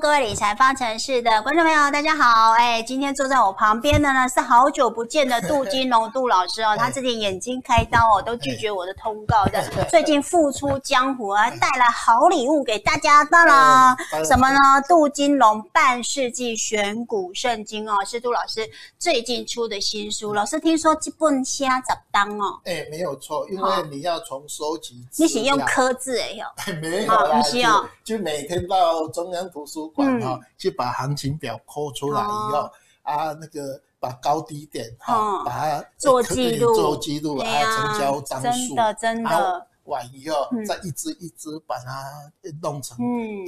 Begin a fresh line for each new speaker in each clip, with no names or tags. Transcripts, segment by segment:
各位理财方程式的观众朋友，大家好！哎，今天坐在我旁边的呢是好久不见的杜金龙杜老师哦，他之前眼睛开刀哦，都拒绝我的通告的。最近复出江湖啊，带来好礼物给大家，当然什么呢？杜金龙半世纪选股圣经哦，是杜老师最近出的新书。老师听说这本写十当哦，
哎，没有错，因为你要从收集，
你是用刻字哎
哟，没有啦，不需要，就每天到中央图书。主管哈，去把行情表抠出来以后，哦、啊，那个把高低点哈，哦、把它
做记录，
做记录，还有成交张数，
真的真的，
完以后再一支一支把它弄成嗯。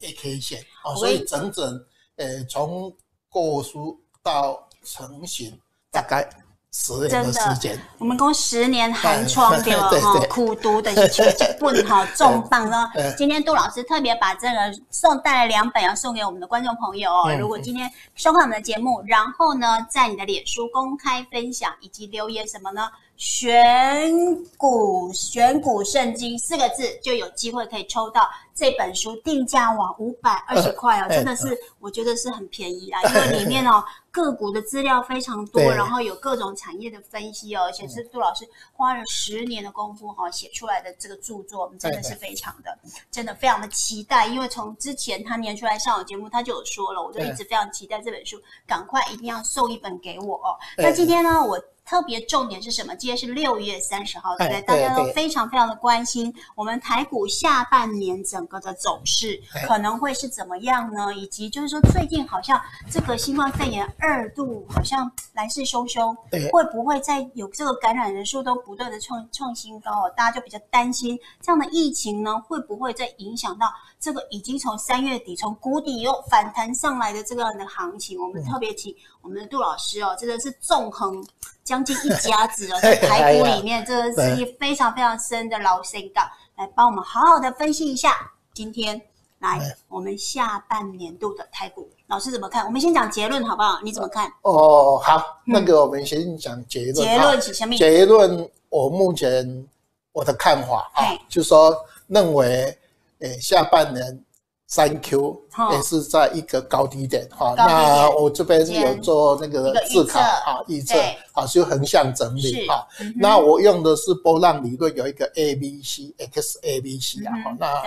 A K 线哦，所以整整呃从购书到成型大概。十年的时间，
我们讲十年寒窗对吧？哈，苦读的是一本哈 重磅哦。今天杜老师特别把这个送带来两本，要送给我们的观众朋友哦。如果今天收看我们的节目，然后呢，在你的脸书公开分享以及留言什么呢？选股选股圣经四个字就有机会可以抽到这本书，定价哇五百二十块哦，真的是我觉得是很便宜啊，因为里面哦 个股的资料非常多，然后有各种产业的分析哦，而且是杜老师花了十年的功夫哈写出来的这个著作，我们真的是非常的真的非常的期待，因为从之前他年初来上我节目，他就有说了，我就一直非常期待这本书，赶快一定要送一本给我哦。那今天呢，我。特别重点是什么？今天是六月三十号，对不对？大家都非常非常的关心我们台股下半年整个的走势可能会是怎么样呢？以及就是说，最近好像这个新冠肺炎二度好像来势汹汹，会不会再有这个感染人数都不断的创创新高哦？大家就比较担心这样的疫情呢，会不会再影响到这个已经从三月底从谷底又反弹上来的这个样的行情？我们特别请我们的杜老师哦，真的是纵横。将近一家子哦，在台股里面，这个是一非常非常深的老深港，来帮我们好好的分析一下。今天来我们下半年度的台股，老师怎么看？我们先讲结论好不好？你怎么看？
哦，好，那个我们先讲结论。
结论是什么？
结论，我目前我的看法啊，就是说认为，诶，下半年。三 Q 也是在一个高低点哈，那我这边是有做那个自考啊预测啊，就横向整理哈。那我用的是波浪理论，有一个 A B C X A B C 啊，那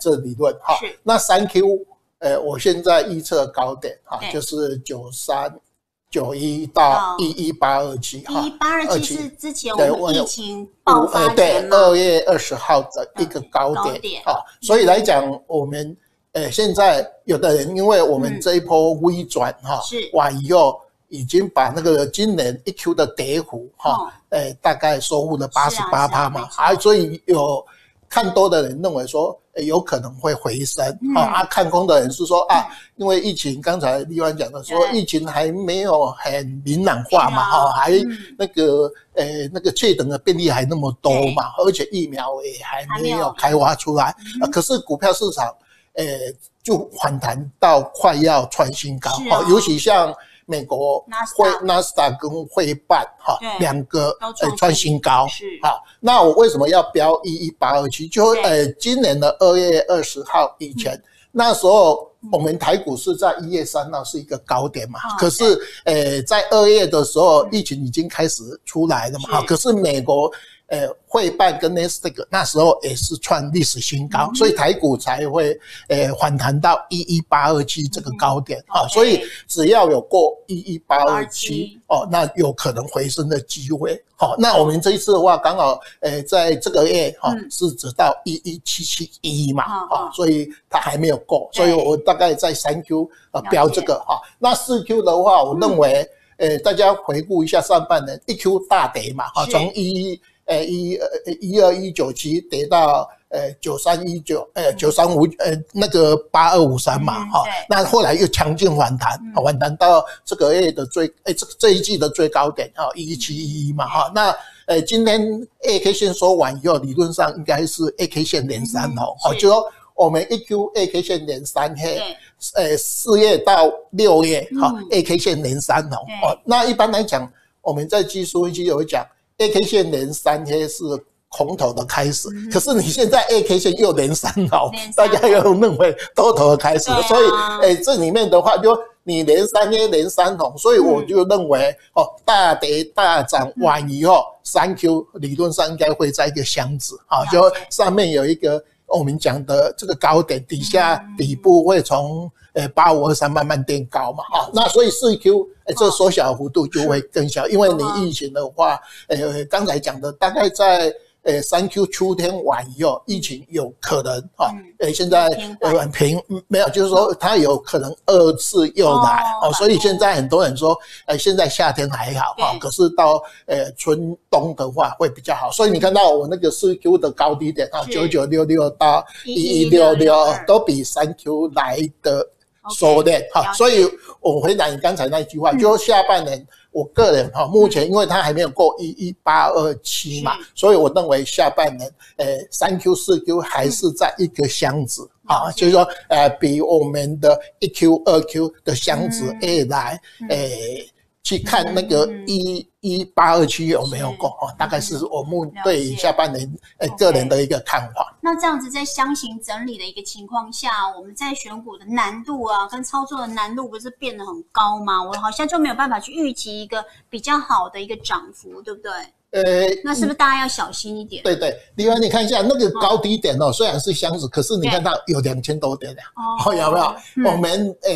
这理论。哈。那三 Q，呃，我现在预测高点哈，就是九三九一到一一八二七哈。
一八二七是之前我们疫情爆发
对二月二十号的一个高点。啊，所以来讲我们。诶，现在有的人因为我们这一波微转哈，是。完以后已经把那个今年一 Q 的跌幅哈，哎，大概收复了八十八趴嘛，啊，所以有看多的人认为说，诶，有可能会回升啊，啊，看空的人是说啊，因为疫情刚才李万讲的说，疫情还没有很明朗化嘛，哈，还那个诶，那个确诊的病例还那么多嘛，而且疫苗也还没有开发出来，啊，可是股票市场。呃，就反弹到快要创新高哦，尤其像美国会纳斯达跟会办哈两个呃创新高是。好，那我为什么要标一一八二七？就呃今年的二月二十号以前，那时候我们台股是在一月三号是一个高点嘛，可是呃在二月的时候疫情已经开始出来了嘛，好，可是美国。呃，汇办跟纳斯达克那时候也是创历史新高，嗯、所以台股才会呃反弹到一一八二七这个高点啊。所以只要有过一一八二七哦，那有可能回升的机会。好，那我们这一次的话，刚好呃在这个月哈、嗯、是直到一一七七一嘛啊，嗯、所以它还没有过，所以我大概在三 Q 啊标这个哈。那四 Q 的话，我认为呃大家回顾一下上半年一 Q 大跌嘛哈，从一。呃，一呃一二一九七跌到呃九三一九呃九三五呃那个八二五三嘛哈，那后来又强劲反弹，反弹到这个月的最哎这这一季的最高点哈一一七一一嘛哈，那呃今天 A K 线收完以后，理论上应该是 A K 线连三哦哦，就说我们一 Q A K 线连三黑，呃四月到六月哈 A K 线连三红哦，那一般来讲我们在技术分析有讲。A K 线连三黑是空头的开始，嗯、可是你现在 A K 线又连三红，大家又认为多头的开始，啊、所以诶、欸，这里面的话就你连三 A 连三红，所以我就认为、嗯、哦，大跌大涨完以后，三 Q 理论上应该会在一个箱子啊，就上面有一个我们讲的这个高点，底下底部会从。呃，八五二三慢慢垫高嘛，好，那所以四 Q，呃，这缩小幅度就会更小，因为你疫情的话，呃，刚才讲的大概在。呃，三 Q 秋天晚以后，疫情有可能哈，呃，现在呃很平，没有，就是说它有可能二次又来哦，所以现在很多人说，呃，现在夏天还好哈，可是到呃春冬的话会比较好，所以你看到我那个四 Q 的高低点啊，九九六六到一一六六都比三 Q 来的收的哈，所以我回答你刚才那句话，就下半年。我个人哈，目前因为它还没有过一一八二七嘛，所以我认为下半年，诶，三 Q 四 Q 还是在一个箱子啊，就是说，呃，比我们的一 Q 二 Q 的箱子 A 来，呃。去看那个一一八二七有没有过哦，大概是我们对下半年呃个人的一个看法。
那这样子在箱型整理的一个情况下，我们在选股的难度啊，跟操作的难度不是变得很高吗？我好像就没有办法去预期一个比较好的一个涨幅，对不对？呃，那是不是大家要小心一点？
对对，另外你看一下那个高低点哦，虽然是箱子，可是你看到有两千多点的哦，有没有？我们呃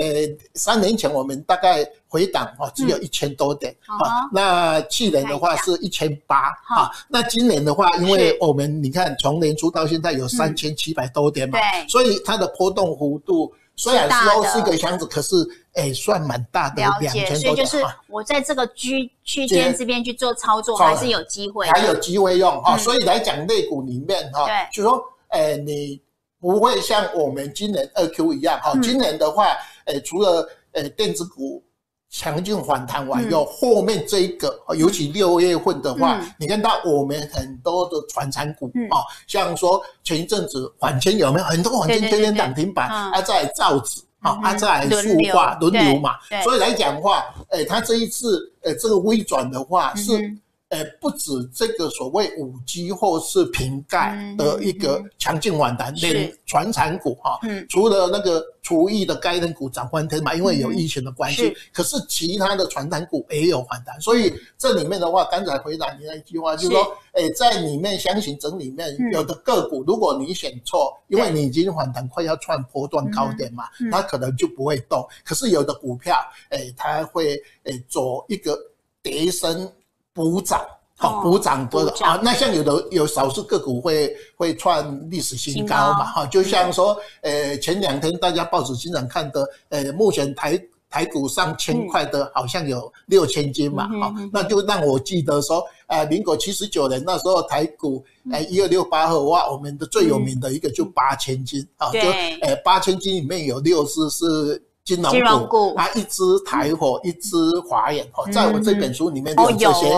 三年前我们大概回档哦只有一千多点啊，那去年的话是一千八啊，那今年的话，因为我们你看从年初到现在有三千七百多点嘛，对，所以它的波动幅度虽然说是一个箱子，可是。哎，算蛮大的，
了解，所以就是我在这个区区间这边去做操作，还是有机会，
还有机会用哈。所以来讲，类股里面哈，就说，哎，你不会像我们今年二 Q 一样哈。今年的话，哎，除了呃电子股强劲反弹完以后，后面这一个，尤其六月份的话，你看到我们很多的传产股啊，像说前一阵子缓签有没有很多缓签天天涨停板，啊，在造纸。好，啊，再来塑化轮流嘛，所以来讲的话，诶，它这一次，诶，这个微转的话是。呃，不止这个所谓五 G 或是瓶盖的一个强劲反弹，连传产股哈，除了那个厨艺的概念股涨翻天嘛，因为有疫情的关系，可是其他的传产股也有反弹，所以这里面的话，刚才回答你那一句话，就是说，诶，在里面箱型整里面有的个股，如果你选错，因为你已经反弹快要创波段高点嘛，它可能就不会动，可是有的股票，诶，它会诶走一个跌升。补涨，好补涨多的啊，那像有的有少数个股会会创历史新高嘛，哈，就像说，呃，前两天大家报纸经常看的，呃，目前台台股上千块的，好像有六千金嘛，哈，那就让我记得说，呃，民国七十九年那时候台股，呃，一二六八后哇，我们的最有名的一个就八千金啊，就呃八千金里面有六支是。金融股，它一支台火，一支华研，哦，在我这本书里面有这些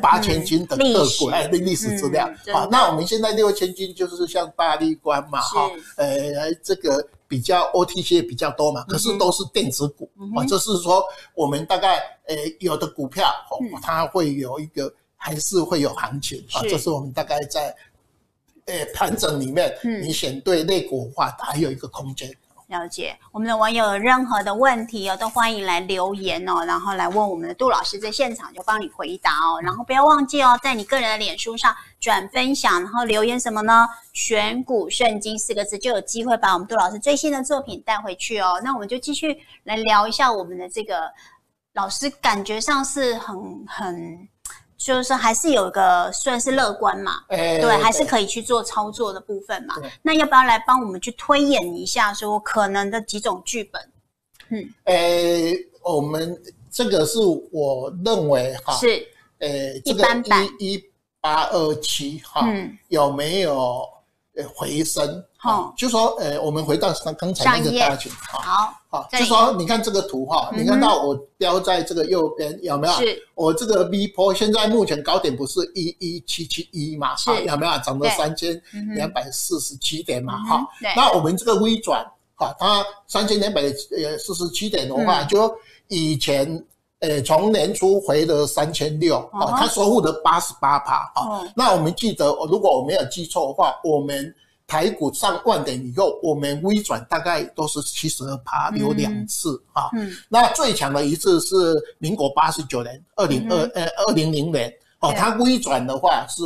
八千金的个股，哎，的历史资料。好，那我们现在六千金就是像大力关嘛，哈，呃，这个比较 OTC 比较多嘛，可是都是电子股，啊，就是说我们大概呃有的股票，哦，它会有一个还是会有行情，啊，这是我们大概在呃盘整里面，你选对类股的话，还有一个空间。
了解，我们的网友有任何的问题哦，都欢迎来留言哦，然后来问我们的杜老师，在现场就帮你回答哦。然后不要忘记哦，在你个人的脸书上转分享，然后留言什么呢？选股圣经四个字，就有机会把我们杜老师最新的作品带回去哦。那我们就继续来聊一下我们的这个老师，感觉上是很很。就是还是有一个算是乐观嘛，欸、对，还是可以去做操作的部分嘛。那要不要来帮我们去推演一下，说可能的几种剧本？嗯，诶、
欸，我们这个是我认为哈，是。诶，欸、这个一般般一八二七哈，嗯、有没有回升？好，就说，诶，我们回到刚刚才那个大群，好，好，就说你看这个图哈，你看到我标在这个右边有没有？是，我这个 V 波现在目前高点不是一一七七一嘛？是，有没有涨到三千两百四十七点嘛？哈，那我们这个 V 转，哈，它三千两百呃四十七点的话，就以前呃，从年初回的三千六啊，它收复的八十八趴啊。那我们记得，如果我没有记错的话，我们台股上万点以后，我们微转大概都是七十二趴，有两次啊。嗯。那最强的一次是民国八十九年，二零二呃二零零年哦，它微转的话是。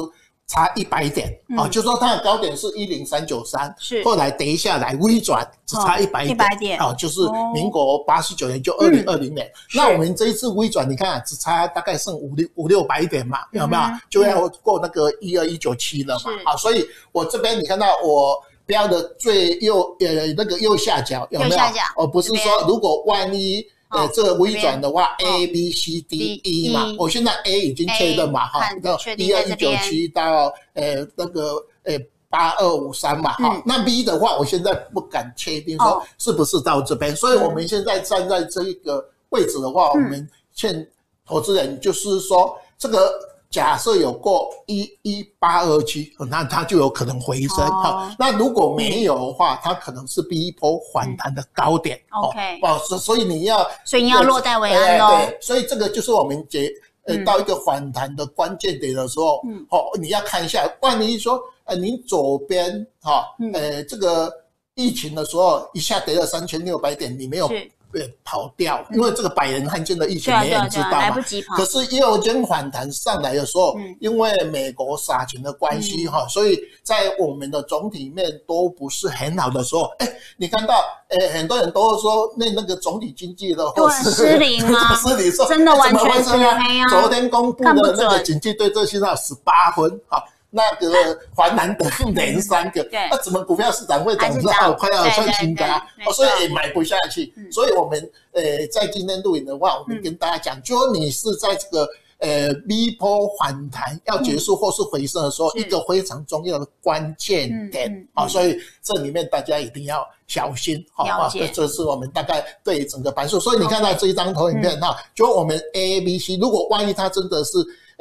差一百点啊，就说它的高点是一零三九三，是。后来跌下来微转，只差一百点，一百点。啊，就是民国八十九年就二零二零年。那我们这一次微转，你看只差大概剩五六五六百点嘛，有没有？就要过那个一二一九七了嘛。啊，所以我这边你看到我标的最右呃那个右下角有没有？哦，不是说如果万一。呃，这个微转的话，A B C D E 嘛，我现在 A 已经确认嘛，哈，到一二一九七到呃那个呃八二五三嘛，哈，那 B 的话，我现在不敢确定说是不是到这边，所以我们现在站在这一个位置的话，我们劝投资人就是说这个。假设有过一一八二七，那它就有可能回升哈。那如果没有的话，它可能是第一波反弹的高点。OK，哦，所所以你要，
所以你要落袋为安喽。
对，所以这个就是我们结呃到一个反弹的关键点的时候，嗯，好，你要看一下，万一说呃你左边哈，呃这个疫情的时候一下跌了三千六百点，你没有。对，跑掉，因为这个百人罕见的疫情没人知道嘛。来不及跑。可是右肩反弹上来的时候，因为美国撒钱的关系哈，所以在我们的总体面都不是很好的时候，哎，你看到，哎，很多人都说那那个总体经济的话
是失灵吗？
失灵说
真的完全是黑啊！
昨天公布的那个经济对策信号十八分，好。那个华南的连三个，那怎么股票市场会涨到快要创新高？所以也买不下去。所以我们呃在今天录影的话，我们跟大家讲，就说你是在这个呃 V 波反弹要结束或是回升的时候，一个非常重要的关键点啊，所以这里面大家一定要小心啊。这这是我们大概对整个盘数。所以你看到这一张投影片哈，就我们 A、B、C，如果万一它真的是。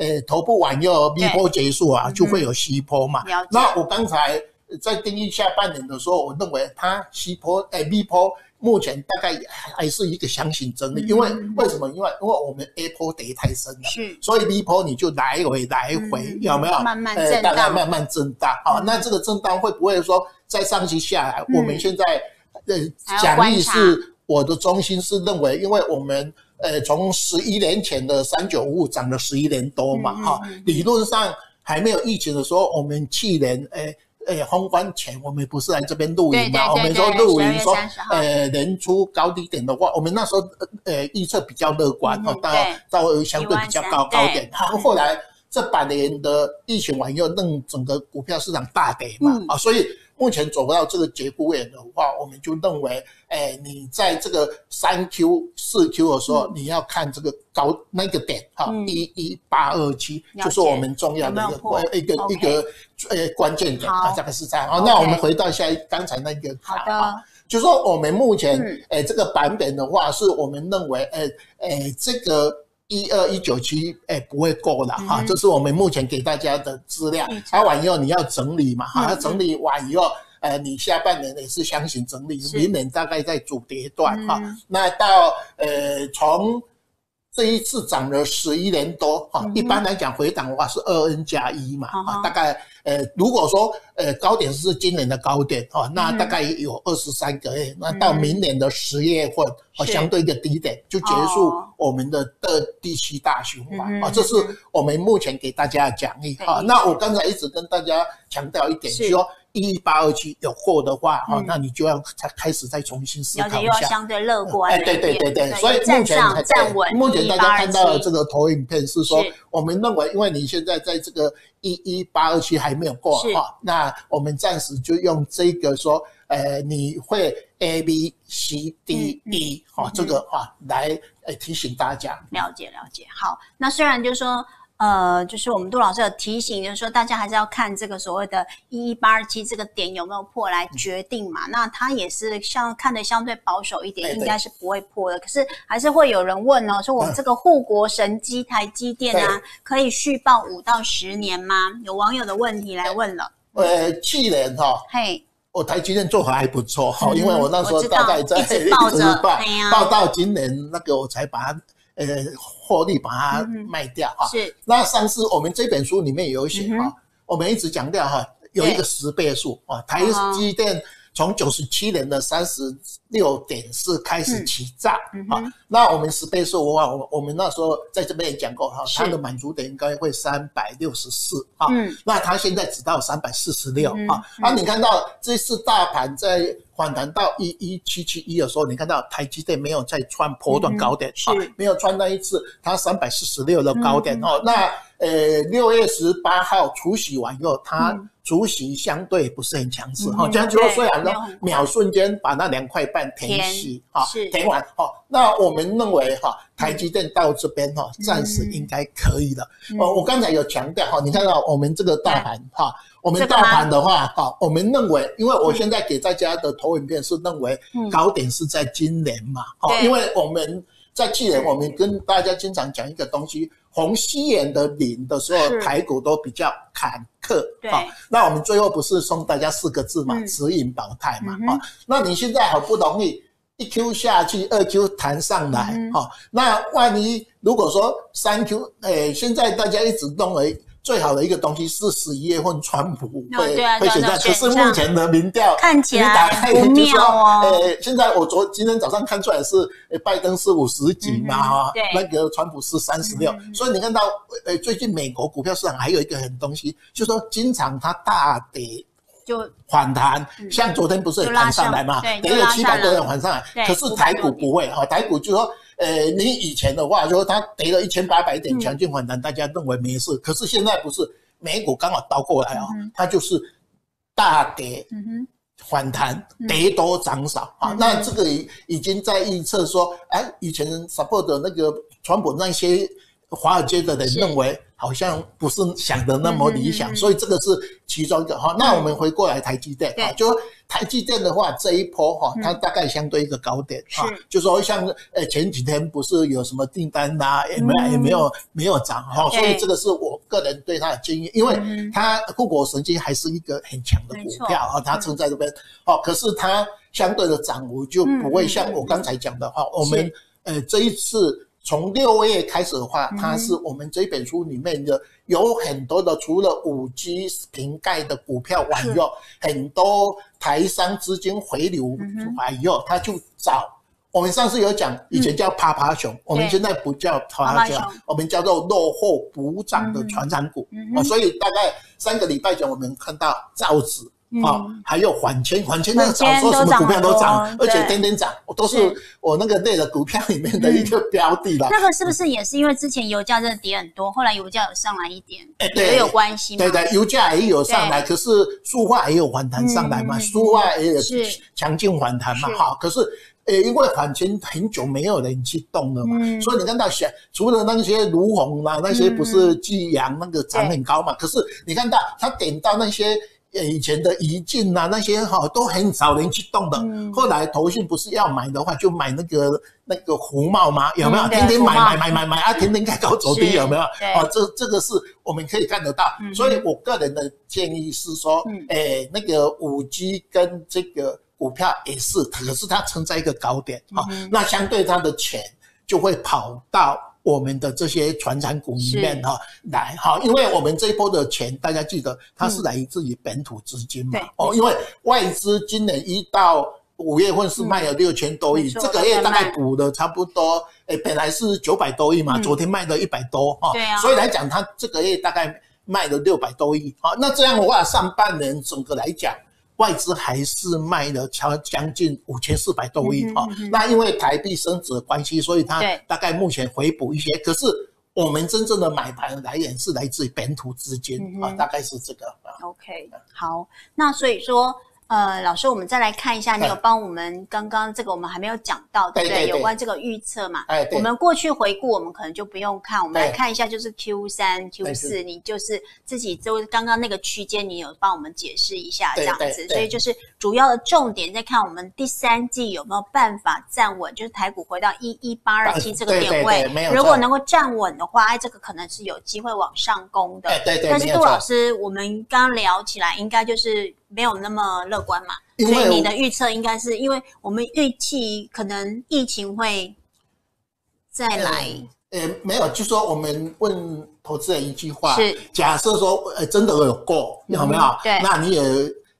诶，头部往右，B 波结束啊，就会有 C 波嘛。那我刚才在定义下半年的时候，我认为它 C 波，诶，B 波目前大概还是一个箱型整理。因为为什么？因为因为我们 A 波跌太深了，是，所以 B 波你就来回来回，有没有？慢慢震荡，大概慢慢震荡。啊，那这个震荡会不会说再上去下来？我们现在呃奖励是我的中心是认为，因为我们。呃，从十一年前的三九五五涨了十一年多嘛，哈、嗯嗯嗯，理论上还没有疫情的时候，我们去年，诶诶，封关前我们不是来这边露营嘛？我们说露营说，呃，年初高低点的话，我们那时候呃预测比较乐观，哦、嗯，到到相对比较高高点，然后后来这半年的疫情完又弄整个股票市场大跌嘛，啊、嗯，所以。目前走不到这个节骨眼的话，我们就认为，哎，你在这个三 Q 四 Q 的时候，你要看这个高那个点哈，一一八二七，就是我们重要的一个关一个一个呃关键点啊，这个是这样。好，那我们回到下一刚才那个好的，就说我们目前哎这个版本的话，是我们认为，哎哎这个。一二一九七，哎，不会够的哈，这是我们目前给大家的资料。查完以后你要整理嘛，哈，整理完以后，呃，你下半年也是箱型整理，明年大概在主跌段哈。那到呃从。这一次涨了十一年多哈，一般来讲回档的话是二 N 加一嘛，大概呃如果说呃高点是今年的高点哦，那大概有二十三个月，那到明年的十月份哦，相对一个低点就结束我们的的第七大循环啊，这是我们目前给大家的讲义哈。那我刚才一直跟大家强调一点，就是说。一一八二七有货的话，哈，那你就要才开始再重新思考一下。又要相对乐观。哎，对对对对，所以目前站稳。目前大家看到的这个投影片是说，我们认为，因为你现在在这个一一八二七还没有过哈，那我们暂时就用这个说，呃，你会 A B C D E 哈，这个哈来呃提醒大家。
了解了解，好，那虽然就是说。呃，就是我们杜老师有提醒，就是说大家还是要看这个所谓的“一一八二七”这个点有没有破来决定嘛。嗯、那它也是相看的相对保守一点，对对，应该是不会破的。可是还是会有人问哦，说我们这个护国神机台积电啊，嗯、可以续报五到十年吗？有网友的问题来问了。
呃，去年哈，嘿，我台积电做法还不错哈，嗯、因为我那时候大概在一直抱着，抱到今年那个我才把它。呃获利把它卖掉啊。
是。
那上次我们这本书里面有写哈，我们一直强调哈，有一个十倍数啊，台积电。从九十七年的三十六点四开始起涨，啊，那我们十倍数的话，我我们那时候在这边也讲过哈，它的满足点应该会三百六十四，哈，那它现在只到三百四十六，哈，啊，你看到这次大盘在反弹到一一七七一的时候，你看到台积电没有再穿波段高点，啊，没有穿那一次它三百四十六的高点，哦，那。呃，六月十八号除息完以后，它除息相对不是很强势哈，这样就虽然说秒瞬间把那两块半填息哈，填完哈，那我们认为哈，台积电到这边哈，暂时应该可以了。哦，我刚才有强调哈，你看到我们这个大盘哈，我们大盘的话哈，我们认为，因为我现在给大家的投影片是认为高点是在今年嘛，哈，因为我们在去年我们跟大家经常讲一个东西。红西眼的零的时候，台股都比较坎坷。对，那我们最后不是送大家四个字嘛，持盈保泰嘛。啊，那你现在好不容易一 Q 下去，二 Q 弹上来，哈，那万一如果说三 Q，诶，现在大家一直认为。最好的一个东西是十一月份川普会会选上，可是目前的民调
看起来不妙哦。
呃，现在我昨今天早上看出来是，拜登是五十几嘛，对，那个川普是三十六，所以你看到，呃，最近美国股票市场还有一个很东西，就是说经常它大跌就反弹，像昨天不是也弹上来嘛，跌了七百多点反上来，可是台股不会哈，台股就说。呃，你以前的话，就说它跌了一千八百点，强劲反弹，大家认为没事。可是现在不是，美股刚好倒过来啊，它就是大跌，反弹，跌多涨少啊。那这个已已经在预测说，哎，以前 support 的那个川普那些华尔街的人认为。好像不是想的那么理想，所以这个是其中一个哈。那我们回过来台积电啊，就说台积电的话，这一波哈，它大概相对一个高点哈，就说像呃前几天不是有什么订单呐，也没有也没有没有涨哈，所以这个是我个人对它的建议，因为它护国神经还是一个很强的股票啊，它撑在这边哦，可是它相对的涨幅就不会像我刚才讲的话，我们呃这一次。从六月开始的话，它是我们这本书里面的有很多的，除了五 G 瓶盖的股票外，以后很多台商资金回流完以后，他就找我们上次有讲，以前叫趴趴熊，我们现在不叫趴趴熊，我们叫做落后补涨的传产股啊，所以大概三个礼拜前，我们看到造纸。啊，还有缓谦，缓谦那个早说什么股票都涨，而且天天涨，都是我那个类的股票里面的一个标的啦。
那个是不是也是因为之前油价真的跌很多，后来油价有上来一点，哎，也有关系吗？
对对，油价也有上来，可是塑化也有反弹上来嘛，塑化也有强劲反弹嘛，好。可是，呃，因为缓谦很久没有人去动了嘛，所以你看到小除了那些卢鸿啦，那些不是济阳那个涨很高嘛，可是你看到它点到那些。以前的宜进呐，那些哈都很少人去动的。后来投信不是要买的话，就买那个那个胡茂吗？有没有？天天买买买买买啊，天天开高走低，有没有？啊，这这个是我们可以看得到。所以我个人的建议是说，诶，那个五 G 跟这个股票也是，可是它存在一个高点啊，那相对它的钱就会跑到。我们的这些传产股里面哈来哈，因为我们这一波的钱，大家记得它是来自于本土资金嘛。哦，因为外资今年一到五月份是卖了六千多亿，这个月大概补的差不多，诶，本来是九百多亿嘛，昨天卖了一百多哈。对啊。所以来讲，它这个月大概卖了六百多亿。好，那这样的话，上半年整个来讲。外资还是卖了超将近五千四百多亿哈，那因为台币升值的关系，所以它大概目前回补一些。可是我们真正的买盘来源是来自于本土资金啊，大概是这个。
OK，好，那所以说。呃，老师，我们再来看一下，你有帮我们刚刚这个我们还没有讲到，对不对？有关这个预测嘛？哎，我们过去回顾，我们可能就不用看，我们来看一下，就是 Q 三、Q 四，你就是自己就刚刚那个区间，你有帮我们解释一下这样子，所以就是主要的重点在看我们第三季有没有办法站稳，就是台股回到一一八二七这个点位，如果能够站稳的话，哎，这个可能是有机会往上攻的。对对。但是杜老师，我们刚刚聊起来，应该就是。没有那么乐观嘛，所以你的预测应该是因为我们预期可能疫情会再来。
呃，没有，就说我们问投资人一句话：是假设说，呃，真的有过，有没有？嗯、对，那你也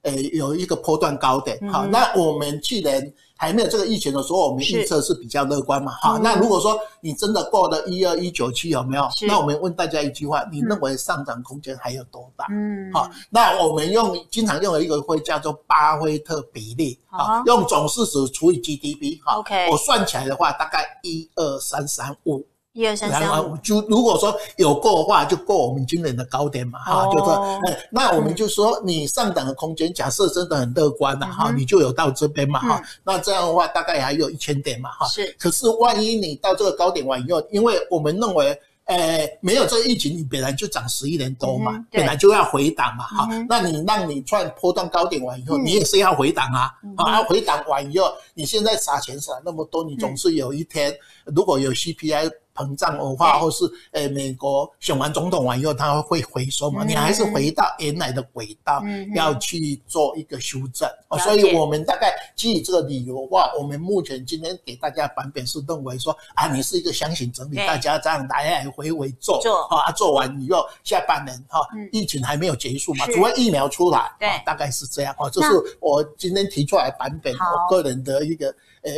呃有一个波段高点，好、嗯，那我们去年。还没有这个疫情的时候，我们预测是比较乐观嘛？哈，那如果说你真的过了一二一九七有没有？那我们问大家一句话：你认为上涨空间还有多大？嗯，好，那我们用经常用的一个会叫做巴菲特比例，啊，用总市值除以 GDP，哈，OK，我算起来的话，大概一二三三五。
一二三三五，
就如果说有过的话，就过我们今年的高点嘛，哈、哦，就说，哎，那我们就说你上涨的空间，假设真的很乐观了，哈、嗯，你就有到这边嘛，哈、嗯，那这样的话大概还有一千点嘛，哈，是。可是万一你到这个高点完以后，因为我们认为，呃，没有这个疫情，你本来就涨十一年多嘛，嗯、本来就要回档嘛，哈、嗯，那你让你赚波段高点完以后，嗯、你也是要回档啊，啊、嗯，回档完以后，你现在撒钱撒那么多，你总是有一天、嗯、如果有 CPI。膨胀恶化，或是呃，美国选完总统完以后，它会回收嘛？你还是回到原来的轨道，要去做一个修正。所以我们大概基于这个理由的话，我们目前今天给大家版本是认为说啊，你是一个箱型整理，大家这样来来回回做，啊，做完以后下半年哈，疫情还没有结束嘛，除非疫苗出来，对，大概是这样哦。这是我今天提出来版本，我个人的一个呃。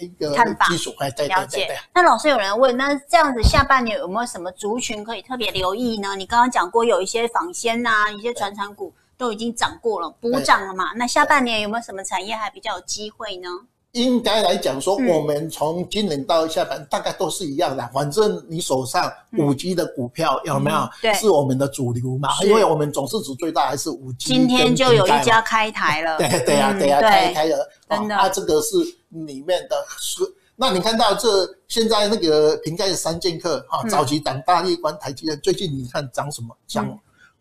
一个看法，了解。
那老师有人问，那这样子下半年有没有什么族群可以特别留意呢？你刚刚讲过有一些纺纤呐，一些传产股都已经涨过了，补涨了嘛？那下半年有没有什么产业还比较有机会呢？
应该来讲说，我们从今年到下半年大概都是一样的。反正你手上五 G 的股票有没有？对，是我们的主流嘛？因为我们总市值最大还是五 G。
今天就有一家开台了。
对对呀对呀，开台了。真的。啊，这个是里面的是。那你看到这现在那个瓶盖三剑客哈，早期涨大力关、台积电，最近你看涨什么？涨。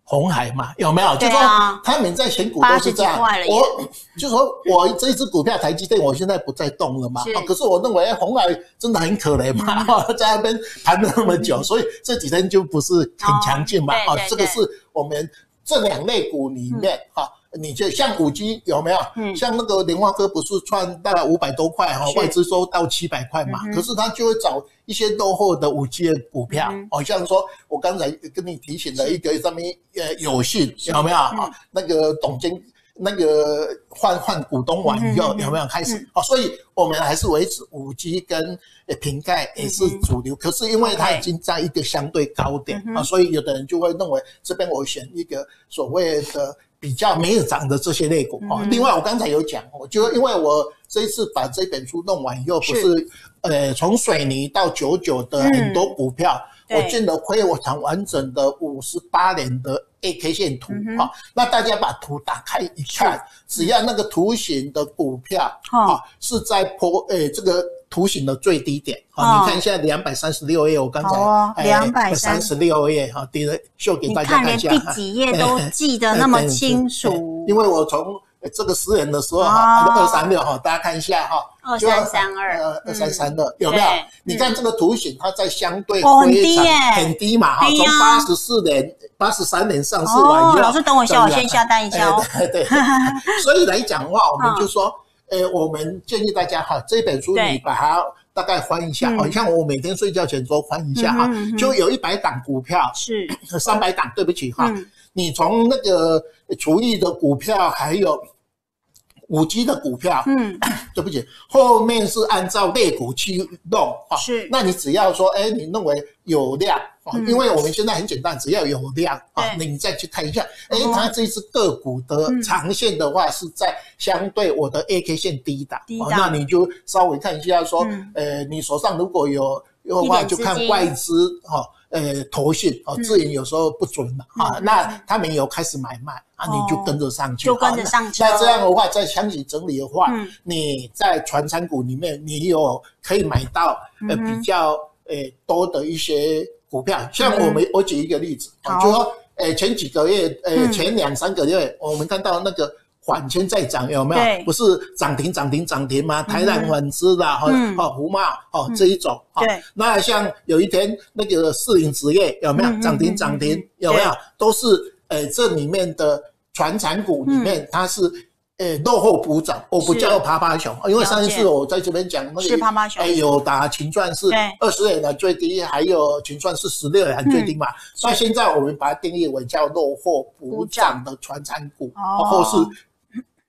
红海嘛，有没有？就说他们在选股都是这样。我就说我这一支股票台积电，我现在不再动了嘛。可是我认为红海真的很可怜嘛，在那边盘了那么久，所以这几天就不是很强劲嘛。啊，这个是我们这两类股里面哈。你就像五 G 有没有？嗯，像那个联发科不是赚大概五百多块哈，外资收到七百块嘛。可是他就会找一些落后的五 G 的股票，好像说我刚才跟你提醒的一个上面呃有信有没有啊？那个董监那个换换股东完以后有没有开始？哦，所以我们还是维持五 G 跟瓶盖也是主流。可是因为它已经在一个相对高点啊，所以有的人就会认为这边我选一个所谓的。比较没有涨的这些类股啊，另外我刚才有讲，我就因为我这一次把这本书弄完以后，不是呃从水泥到九九的很多股票，我进了亏我长完整的五十八年的 A K 线图哈，那大家把图打开一看，只要那个图形的股票啊是在破诶这个。图形的最低点，好，你看一下两百三十六页，我刚才两百三十六页，哈，叠了秀给大家看一下。
你看连第几页都记得那么清楚。
因为我从这个十元的时候哈，二三六哈，大家看一下哈，
二三三二，
二三三二，有没有？你看这个图形，它在相对非常很低嘛，哈，从八十四年、八十三年上市完以后，
老师等我一下，我先下单一下哦。
对对，所以来讲的话，我们就说。呃，我们建议大家哈，这本书你把它大概翻一下，好像我每天睡觉前都翻一下哈，就有一百档股票，是。三百档，对不起哈，你从那个厨艺的股票还有。五 G 的股票，嗯，对不起，后面是按照类股去弄哈，是，那你只要说，哎，你认为有量啊，因为我们现在很简单，只要有量啊，那你再去看一下，哎，它这只个股的长线的话是在相对我的 A K 线低档，低档，那你就稍微看一下说，呃，你手上如果有有的话，就看外资哈。呃，投信哦，自营有时候不准嘛，啊，那他们有开始买卖啊，你就跟着上去，
就跟着上去。
那这样的话，在箱体整理的话，你在传产股里面，你有可以买到呃比较呃多的一些股票，像我们我举一个例子，就说呃前几个月呃前两三个月，我们看到那个。缓千再涨有没有？不是涨停涨停涨停吗？台南纺织啦，哈，哦，胡茂哦这一种。对。那像有一天那个世林纸业有没有涨停涨停？有没有？都是诶这里面的传产股里面，它是诶，落后补涨，我不叫趴趴熊，因为上一次我在这边讲那个
是趴趴熊，
哎，有打秦钻是二十元的最低，还有秦钻是十六元最低嘛。那现在我们把它定义为叫落后补涨的传产股，或是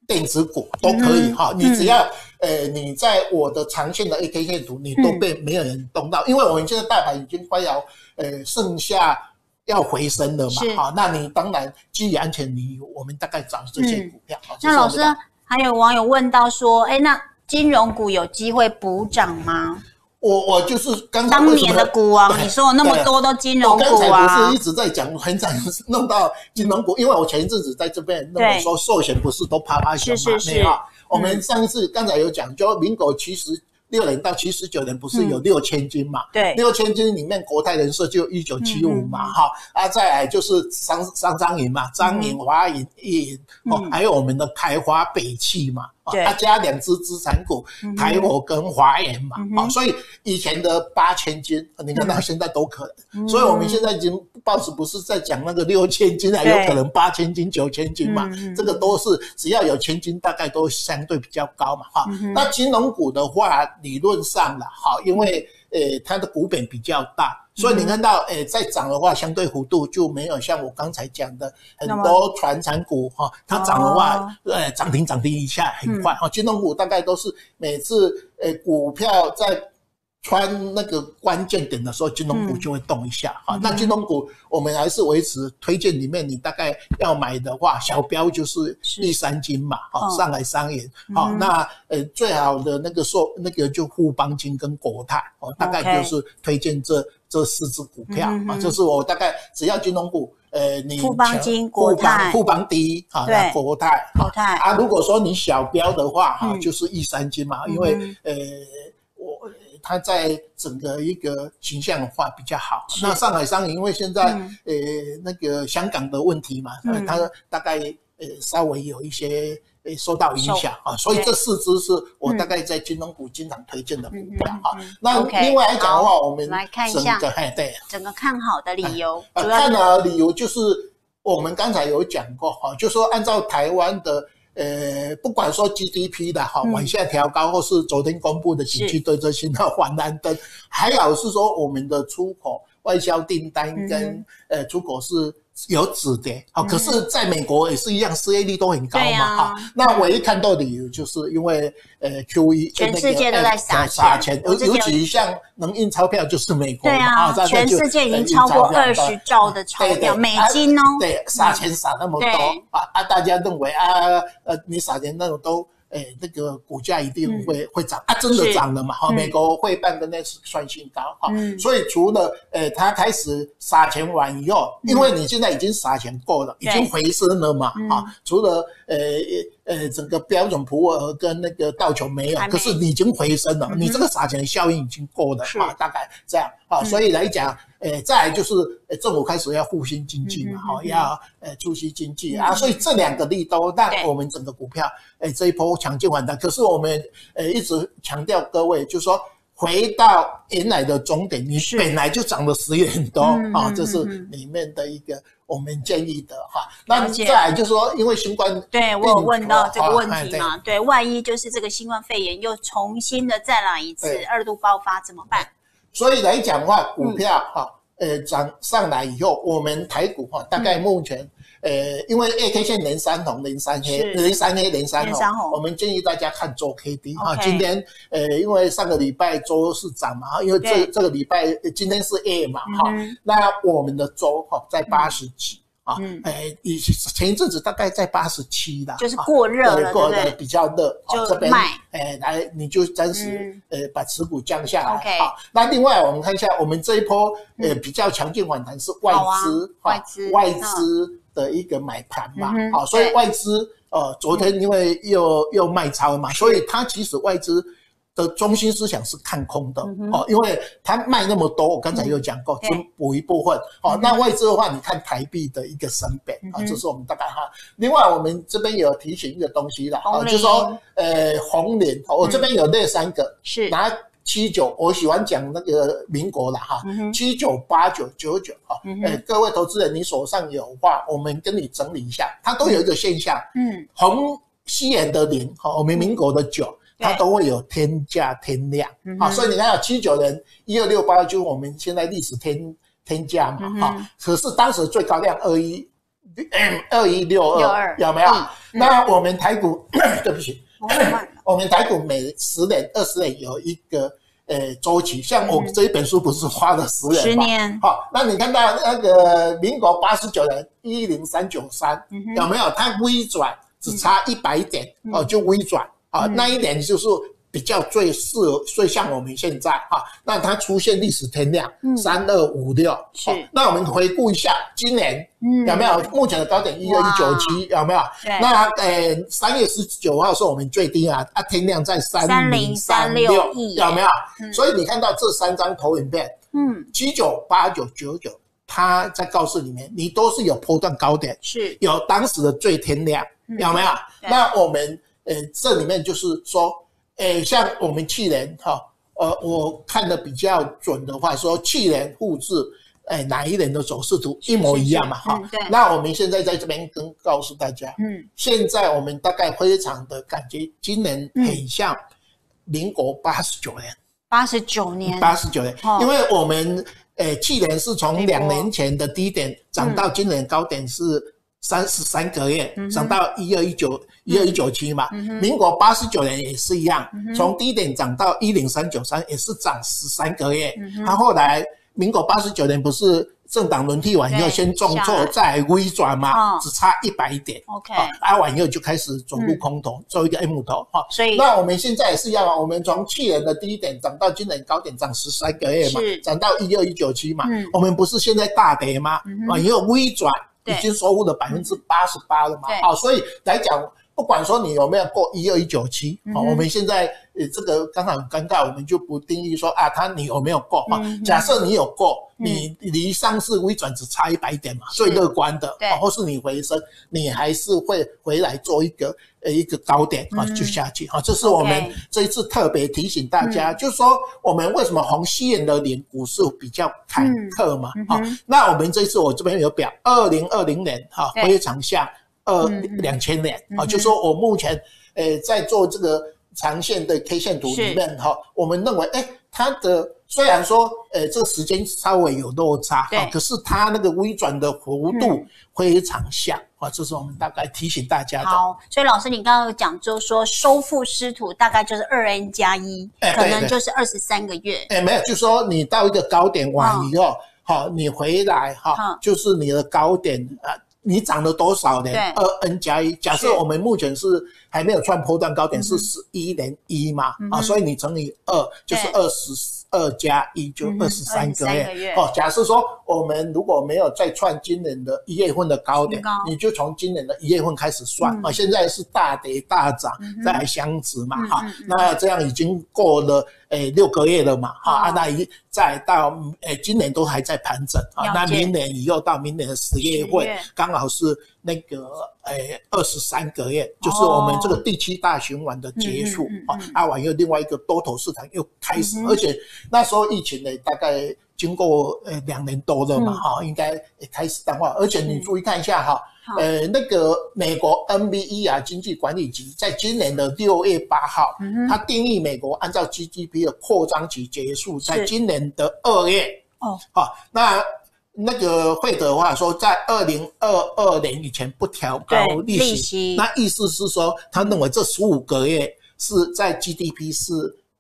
电子股都可以哈。你只要诶，你在我的长线的 A K 线图，你都被没有人动到，因为我们现在大盘已经快要诶剩下。要回升了嘛？好，那你当然基于安全理由，我们大概找这些股票。
那老师还有网友问到说，哎，那金融股有机会补涨吗？
我我就是刚
当年的股王，你说有那么多都金融股啊？
我刚才不是一直在讲，很早弄到金融股，因为我前一阵子在这边那么说寿险不是都啪啪响嘛？是是是。我们上一次刚才有讲，就民国其实。六年到七十九年不是有六千金嘛？对，六千金里面国泰人寿就一九七五嘛，哈啊，再来就是商商张银嘛，张银、华银、一银哦，还有我们的开花北汽嘛，啊，加两只资产股，台我跟华研嘛，啊，所以以前的八千金，你看到现在都可能，所以我们现在已经报纸不是在讲那个六千金，啊有可能八千金、九千金嘛，这个都是只要有千金，大概都相对比较高嘛，哈，那金融股的话。理论上了，哈，因为呃，它的股本比较大，所以你看到，诶，在涨的话，相对幅度就没有像我刚才讲的很多传产股哈，它涨的话，呃，涨停涨停一下很快哈，金融股大概都是每次诶股票在。穿那个关键点的时候，金融股就会动一下。哈。嗯、那金融股我们还是维持推荐里面，你大概要买的话，小标就是一三金嘛，哈，上海商业，好，那呃最好的那个说那个就富邦金跟国泰，哦，大概就是推荐这这四只股票。啊，就是我大概只要金融股，呃，你
富邦金、国泰、
富邦第一，好，那国泰，国泰。啊，如果说你小标的话，哈，就是一三金嘛，因为呃。它在整个一个形象化比较好。那上海商银因为现在呃那个香港的问题嘛，它大概呃稍微有一些呃受到影响啊，所以这四只是我大概在金融股经常推荐的股票啊。那另外来讲的话，我们
来看一下，对，整个看好的理由。
看好的理由就是我们刚才有讲过哈，就说按照台湾的。呃，不管说 GDP 的哈往下调高，或是昨天公布的景气对策信号黄蓝灯，还有是说我们的出口外销订单跟呃出口是有止跌，好，可是在美国也是一样，失业率都很高嘛，哈。那唯一看到的理由就是因为呃 QE，
全世界都在撒
撒钱，尤尤其像能印钞票就是美国，
对啊，全世界已经超过二十兆的钞票美金哦，
对，撒钱撒那么多啊啊，大家认为啊。呃，你撒钱那种都，诶、欸，那个股价一定会、嗯、会涨啊，真的涨了嘛？哈是，美国会办的那是创新高哈，嗯、所以除了诶，他、欸、开始撒钱完以后，嗯、因为你现在已经撒钱够了，对已经回升了嘛，哈、嗯，除了呃呃、欸，整个标准普尔跟那个道琼没有，可是你已经回升了，嗯、你这个撒钱的效应已经够了啊，大概这样啊，所以来讲。诶，再来就是，诶，政府开始要复兴经济嘛，哈，要呃促进经济啊，所以这两个利都让我们整个股票，诶，这一波强劲反弹。可是我们诶一直强调各位，就是说回到原来的终点，你本来就涨了十元多啊，这是里面的一个我们建议的哈。那再来就是说，因为新冠，
对我有问到这个问题嘛，对，万一就是这个新冠肺炎又重新的再来一次二度爆发怎么办？
所以来讲的话，股票哈。呃，涨上来以后，我们台股哈，大概目前，呃，因为 A K 线连三红、连三黑、连三黑、连三红，我们建议大家看周 K D 哈。今天，呃，因为上个礼拜周是涨嘛，因为这这个礼拜今天是 A 嘛，哈，那我们的周哈在八十几。啊，诶，以前一阵子大概在八十七啦，
就是过热了，过热
比较热，
就这边，
诶，来你就暂时呃把持股降下来。好，那另外我们看一下，我们这一波呃比较强劲反弹是外资，外资外资的一个买盘嘛，好，所以外资呃昨天因为又又卖超嘛，所以它其实外资。的中心思想是看空的哦，因为它卖那么多，我刚才有讲过，就补一部分哦。那外资的话，你看台币的一个升贬啊，这是我们大概哈。另外，我们这边有提醒一个东西啦，就是说呃，红联，我这边有那三个是。拿七九，我喜欢讲那个民国的哈，七九八九九九哈。哎，各位投资人，你手上有话，我们跟你整理一下，它都有一个现象，嗯，红。西元的零哈，我们民国的九，它都会有天价天量啊，所以你看有七九年一二六八，就是我们现在历史天天价嘛哈。可是当时最高量二一二一六二有没有？那我们台股 对不起，我们台股每十年二十年有一个。呃，周期像我这一本书不是花了十年吗？十年。好，那你看到那个民国八十九年一零三九三，有没有？它微转只差一百点哦，就微转啊，那一年就是。比较最适合，最像我们现在哈，那它出现历史天量三二五六，是。那我们回顾一下今年，有没有目前的高点一二一九七，有没有？对。那呃，三月十九号是我们最低啊，啊，天量在三零三六，有没有？所以你看到这三张投影片，嗯，七九八九九九，它在告诉里面，你都是有波段高点，是有当时的最天量，有没有？那我们呃，这里面就是说。诶，像我们去年哈，呃，我看的比较准的话，说去年复制，诶，哪一年的走势图一模一样嘛，哈。对。那我们现在在这边跟告诉大家，嗯，现在我们大概非常的感觉，今年很像民国八十九年。
八十九年。
八十九年，因为我们诶去年是从两年前的低点涨到今年高点是。三十三个月涨到一二一九一二一九七嘛，民国八十九年也是一样，从低点涨到一零三九三也是涨十三个月。他后来民国八十九年不是政党轮替完以后先重挫再微转嘛，只差一百点。OK，啊完以后就开始走入空头，做一个 M 头哈。所以那我们现在也是一样啊，我们从去年的低点涨到今年高点涨十三个月嘛，涨到一二一九七嘛，我们不是现在大跌吗？啊，也有微转。已经收入了百分之八十八了嘛？好，所以来讲，不管说你有没有过一二一九七，好，我们现在呃这个刚好很尴尬，我们就不定义说啊，他你有没有过？哈？假设你有过，你离上市微转只差一百点嘛，最乐观的，或是你回升，你还是会回来做一个呃一个高点啊，就下去。哈。这是我们这一次特别提醒大家，就是说我们为什么红西元的年股市比较坎坷嘛？啊，那我们这一次我这边有表，二零二零年哈非常像。二两千年啊，就说我目前诶在做这个长线的 K 线图里面哈，我们认为诶它的虽然说呃这个时间稍微有落差，啊，可是它那个微转的幅度非常像啊，这是我们大概提醒大家的。
好，所以老师你刚刚有讲就是说收复失土大概就是二 N 加一，可能就是二十三个月。
诶没有，就是说你到一个高点完以后，好，你回来哈，就是你的高点啊。你涨了多少呢？二 n 加一。假设我们目前是还没有创波段高点，是十一点一嘛？啊，所以你乘以二就是二十二加一，就二十三个月。哦，假设说我们如果没有再创今年的一月份的高点，你就从今年的一月份开始算啊。现在是大跌大涨，再来相值嘛？哈，那这样已经过了。诶，六个月了嘛，哈，那一再到诶，今年都还在盘整啊，那明年以后到明年的十月份，刚好是那个诶二十三个月，就是我们这个第七大循环的结束啊，啊完又另外一个多头市场又开始，而且那时候疫情呢，大概经过诶两年多了嘛，哈，应该也开始淡化，而且你注意看一下哈。呃，那个美国 NBER 啊，经济管理局在今年的六月八号，它定义美国按照 GDP 的扩张期结束在今年的二月。哦，好，那那个会的话说，在二零二二年以前不调高利息，那意思是说，他认为这十五个月是在 GDP 是。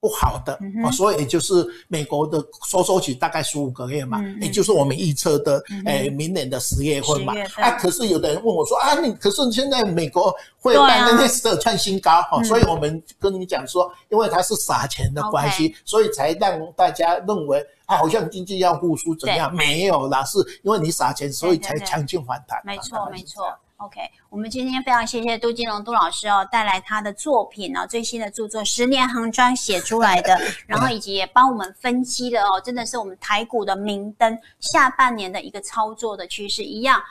不好的，所以也就是美国的收缩期大概十五个月嘛，也就是我们预测的，诶，明年的十月份。嘛。啊，可是有的人问我说啊，你可是现在美国会办那那次创新高哈，所以我们跟你讲说，因为它是撒钱的关系，所以才让大家认为啊，好像经济要复苏怎样？没有啦，是因为你撒钱，所以才强劲反弹。
没错，没错。OK，我们今天非常谢谢杜金龙杜老师哦，带来他的作品哦，最新的著作《十年行专》写出来的，然后以及也帮我们分析的哦，真的是我们台股的明灯，下半年的一个操作的趋势，一样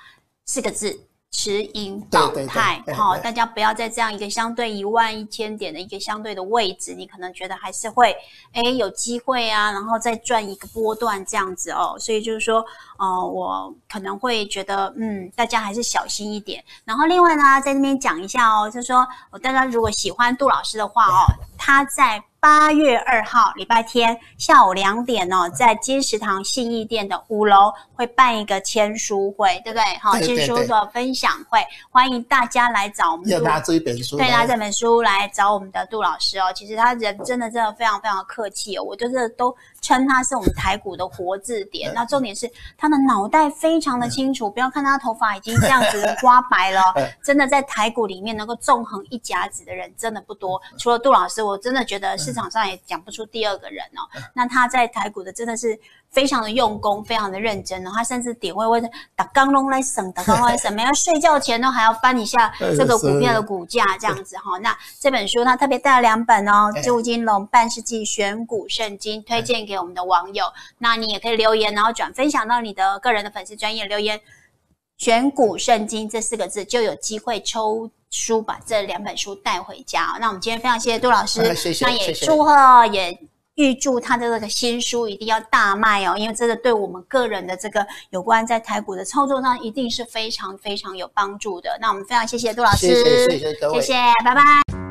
四个字。持盈保泰，好，大家不要在这样一个相对一万一千点的一个相对的位置，你可能觉得还是会哎有机会啊，然后再赚一个波段这样子哦。所以就是说，呃，我可能会觉得，嗯，大家还是小心一点。然后另外呢，在这边讲一下哦，就是说，大家如果喜欢杜老师的话哦，他在。八月二号礼拜天下午两点哦，在金石堂信义店的五楼会办一个签书会，对不对？好，签书的分享会，欢迎大家来找我们。
要拿这一本书，
对，拿这本书来找我们的杜老师哦。其实他人真的真的非常非常客气哦，我就是都称他是我们台股的活字典。那重点是他的脑袋非常的清楚，不要看他头发已经这样子刮白了，真的在台股里面能够纵横一甲子的人真的不多。除了杜老师，我真的觉得市。场上也讲不出第二个人哦，那他在台股的真的是非常的用功，非常的认真哦。他甚至点位会打钢龙来省，打钢龙来省，每天睡觉前都还要翻一下 这个股票的股价，这样子哈。那这本书他特别带了两本哦，《朱金龙半世纪选股圣经》，推荐给我们的网友。那你也可以留言，然后转分享到你的个人的粉丝专业留言“选股圣经”这四个字，就有机会抽。书把这两本书带回家。那我们今天非常谢谢杜老师，谢谢，那也祝贺，也预祝他的这个新书一定要大卖哦，因为这个对我们个人的这个有关在台股的操作上，一定是非常非常有帮助的。那我们非常谢谢杜老师，谢谢，谢谢，谢谢，拜拜。